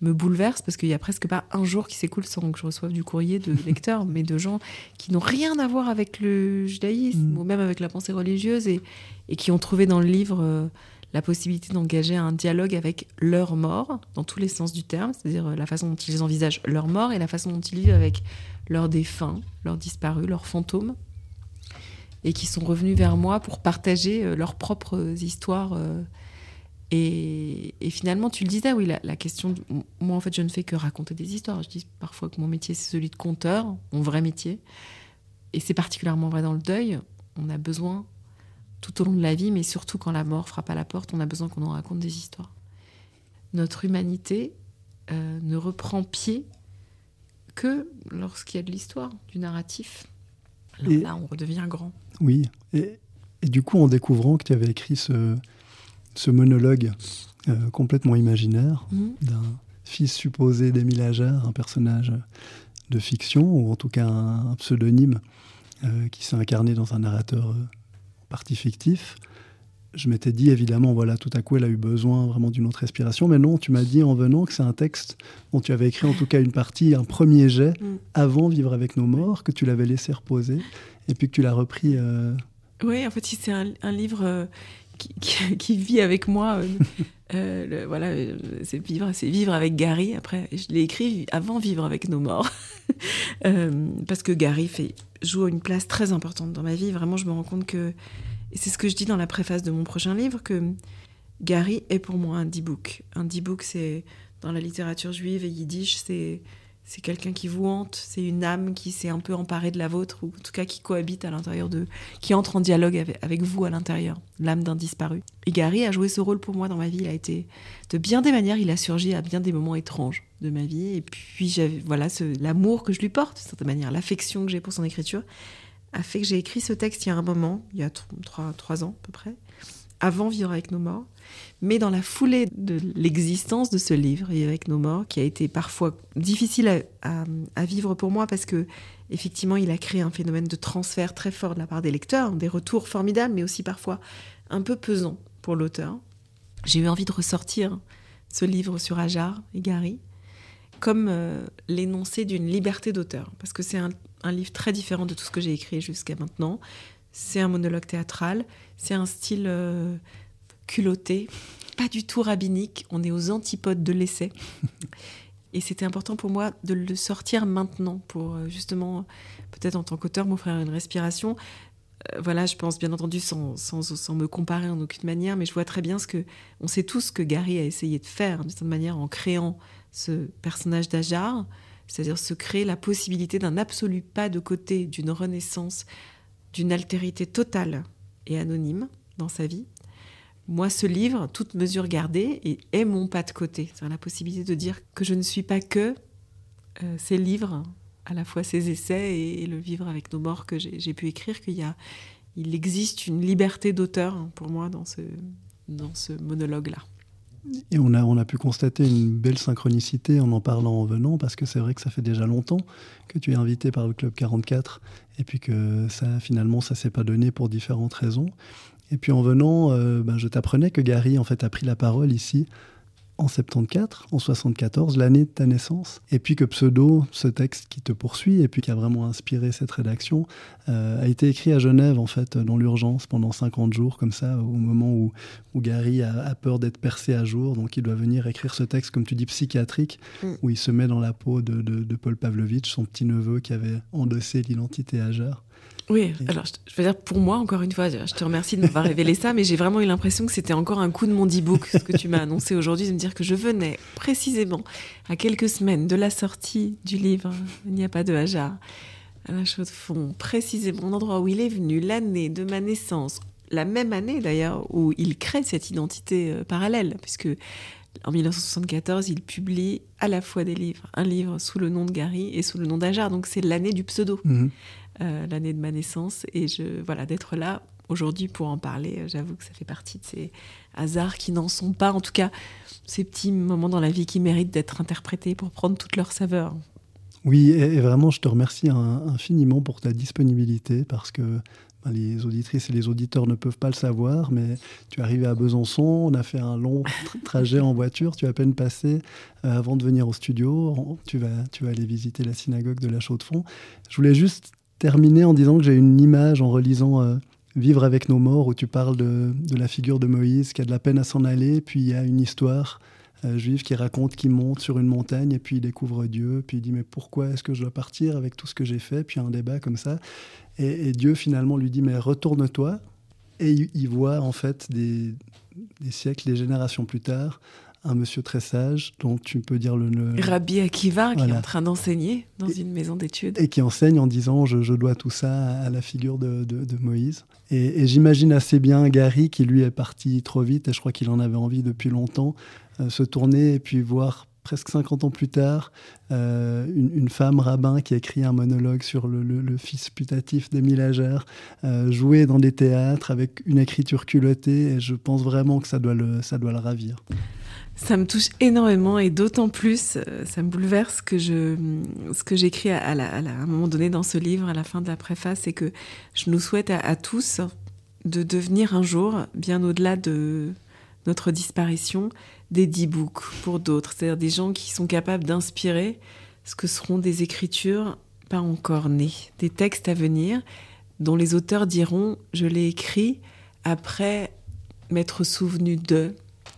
S3: me bouleverse parce qu'il y a presque pas un jour qui s'écoule sans que je reçoive du courrier de lecteurs, mais de gens qui n'ont rien à voir avec le judaïsme mm. ou même avec la pensée religieuse et, et, qui ont trouvé dans le livre euh, la possibilité d'engager un dialogue avec leur mort, dans tous les sens du terme, c'est-à-dire euh, la façon dont ils envisagent leur mort et la façon dont ils vivent avec leurs défunts, leurs disparus, leurs fantômes, et qui sont revenus vers moi pour partager euh, leurs propres histoires. Et, finalement, tu le disais, oui, la, question. moi, en fait, je ne fais que raconter des histoires. Je dis parfois que mon métier, c'est celui de conteur, mon vrai métier. Et c'est particulièrement vrai dans le deuil. On a besoin, tout au long de la vie, mais surtout quand la mort frappe à la porte, on a besoin qu'on nous raconte des histoires. Notre humanité euh, ne reprend pied que lorsqu'il y a de l'histoire, du narratif. là, on redevient grand.
S2: Oui. Et, et, du coup, en découvrant que tu avais écrit ce, ce monologue euh, complètement imaginaire mhm. d'un fils supposé d'Émile Ajar, un personnage de fiction, ou en tout cas un, pseudonyme euh, qui s'est incarné dans un narrateur euh, parti fictif. Je m'étais dit, évidemment, voilà, tout à coup, elle a eu besoin vraiment d'une autre respiration. Mais non, tu m'as dit en venant que c'est un texte dont tu avais écrit en tout cas une partie, un premier jet, mm. avant Vivre avec nos morts, que tu l'avais laissé reposer, et puis que tu l'as repris.
S3: Oui, en fait, c'est un, livre qui, vit avec moi. Euh, euh, voilà, euh, c'est vivre, c'est vivre avec Gary. Après, je l'ai écrit avant vivre avec nos morts, parce que Gary fait joue une place très importante dans ma vie. Vraiment, je me rends compte que, et c'est ce que je dis dans la préface de mon prochain livre, que Gary est pour moi un D-book. Un D-book, c'est dans la littérature juive et yiddish, c'est c'est quelqu'un qui vous hante, c'est une âme qui s'est un peu emparée de la vôtre, ou en tout cas qui cohabite à l'intérieur de, qui entre en dialogue avec, vous à l'intérieur, l'âme d'un disparu. Et Gary a joué ce rôle pour moi dans ma vie. Il a été, de bien des manières, il a surgi à bien des moments étranges de ma vie. Et puis, voilà, l'amour que je lui porte, de certaine manière, l'affection que j'ai pour son écriture, a fait que j'ai écrit ce texte il y a un moment, il y a trois, trois ans à peu près, avant Vivre avec nos morts mais dans la foulée de l'existence de ce livre, et avec nos morts, qui a été parfois difficile à, vivre pour moi parce que effectivement, il a créé un phénomène de transfert très fort de la part des lecteurs, des retours formidables, mais aussi parfois un peu pesants pour l'auteur. J'ai eu envie de ressortir ce livre sur Ajar et Gary comme euh, l'énoncé d'une liberté d'auteur, parce que c'est un, livre très différent de tout ce que j'ai écrit jusqu'à maintenant. C'est un monologue théâtral, c'est un style euh, culotté, pas du tout rabbinique. On est aux antipodes de l'essai. Et c'était important pour moi de le sortir maintenant pour euh, justement, peut-être en tant qu'auteur, m'offrir une respiration. Euh, voilà, je pense bien entendu sans, sans, me comparer en aucune manière, mais je vois très bien ce que. On sait tous ce que Gary a essayé de faire d'une certaine manière en créant ce personnage d'Ajar, c'est-à-dire se créer la possibilité d'un absolu pas de côté, d'une renaissance, d'une altérité totale et anonyme dans sa vie moi, ce livre, toute mesure gardée, est mon pas de côté. C'est la possibilité de dire que je ne suis pas que euh, ces livres, à la fois ces essais et, le vivre avec nos morts que j'ai pu écrire, qu'il existe une liberté d'auteur hein, pour moi dans ce, dans ce monologue-là.
S2: Et on a, on a pu constater une belle synchronicité en en parlant en venant, parce que c'est vrai que ça fait déjà longtemps que tu es invité par le Club 44, et puis que ça, finalement, ça s'est pas donné pour différentes raisons. Et puis en venant, ben, je t'apprenais que Gary en fait a pris la parole ici en 74, en 74, l'année de ta naissance, et puis que Pseudo, ce texte qui te poursuit et puis qui a vraiment inspiré cette rédaction, euh, a été écrit à Genève en fait dans l'urgence pendant 50 jours comme ça, au moment où, où Gary a, peur d'être percé à jour, donc il doit venir écrire ce texte comme tu dis psychiatrique, mm. où il se met dans la peau de, de, Paul Pavlovitch, son petit neveu qui avait endossé l'identité Ajar.
S3: Oui, alors je veux dire, pour moi, encore une fois, je te remercie de m'avoir révélé ça, mais j'ai vraiment eu l'impression que c'était encore un coup de mon e-book, ce que tu m'as annoncé aujourd'hui, de me dire que je venais précisément à quelques semaines de la sortie du livre Il n'y a pas de hasard à la chaux de fond, précisément l'endroit où il est venu, l'année de ma naissance, la même année d'ailleurs où il crée cette identité euh, parallèle, puisque en 1974, il publie à la fois des livres, un livre sous le nom de Gary et sous le nom d'Ajar, donc c'est l'année du pseudo. Mhm. Euh, l'année de ma naissance. Et je, voilà, d'être là aujourd'hui pour en parler, euh, j'avoue que ça fait partie de ces hasards qui n'en sont pas, en tout cas, ces petits moments dans la vie qui méritent d'être interprétés pour prendre toute leur saveur.
S2: Oui, et vraiment, je te remercie infiniment pour ta disponibilité parce que ben, les auditrices et les auditeurs ne peuvent pas le savoir, mais tu es arrivé à Besançon, on a fait un long trajet en voiture, tu as à peine passé euh, avant de venir au studio, tu vas, tu vas aller visiter la synagogue de la Chaux-de-Fonds. Je voulais juste terminer en disant que j'ai une image en relisant euh, Vivre avec nos morts, où tu parles de, la figure de Moïse qui a de la peine à s'en aller, puis il y a une histoire euh, juive qui raconte qu'il monte sur une montagne et puis il découvre Dieu, puis il dit mais pourquoi est-ce que je dois partir avec tout ce que j'ai fait, puis un débat comme ça, et, Dieu finalement lui dit mais retourne-toi, et il, voit en fait des siècles, des générations plus tard, un monsieur très sage dont tu peux dire le... nom.
S3: Rabbi Akiva, qui est en train d'enseigner dans une maison d'études.
S2: Et qui enseigne en disant je, dois tout ça à la figure de, Moïse. Et, j'imagine assez bien Gary, qui lui est parti trop vite, et je crois qu'il en avait envie depuis longtemps, euh, se tourner et puis voir presque 50 ans plus tard, euh, une, femme rabbin qui a écrit un monologue sur le, fils putatif d'Émile Ager, euh, jouer dans des théâtres avec une écriture culottée, et je pense vraiment que ça doit le, ça doit le ravir.
S3: Ça me touche énormément et d'autant plus, euh, ça me bouleverse que je, ce que j'écris à, un moment donné dans ce livre, à la fin de la préface, c'est que je nous souhaite à, tous de devenir un jour, bien au-delà de notre disparition, des d-books pour d'autres, c'est-à-dire des gens qui sont capables d'inspirer ce que seront des écritures pas encore nées, des textes à venir dont les auteurs diront je l'ai écrit après m'être souvenu de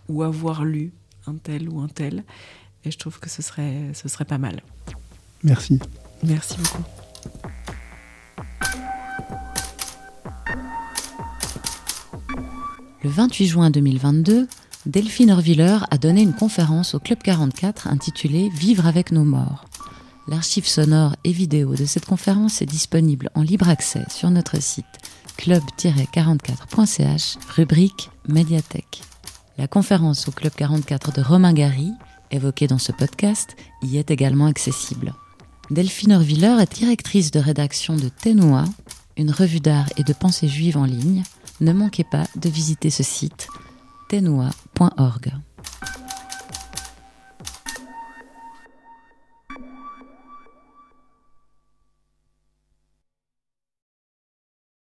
S3: ou avoir lu un tel ou un tel. Et je trouve que ce serait, ce serait pas mal.
S2: Merci.
S3: Merci beaucoup.
S1: Le 28 juin 2022, Delphine Orviller a donné une conférence au Club 44 intitulée Vivre avec nos morts. L'archive sonore et vidéo de cette conférence est disponible en libre accès sur notre site club-44.ch, rubrique médiathèque. La conférence au Club 44 de Romain Gary, évoquée dans ce podcast, y est également accessible. Delphine Orviller est directrice de rédaction de Tenoa, une revue d'art et de pensée juive en ligne. Ne manquez pas de visiter ce site tenoa.org.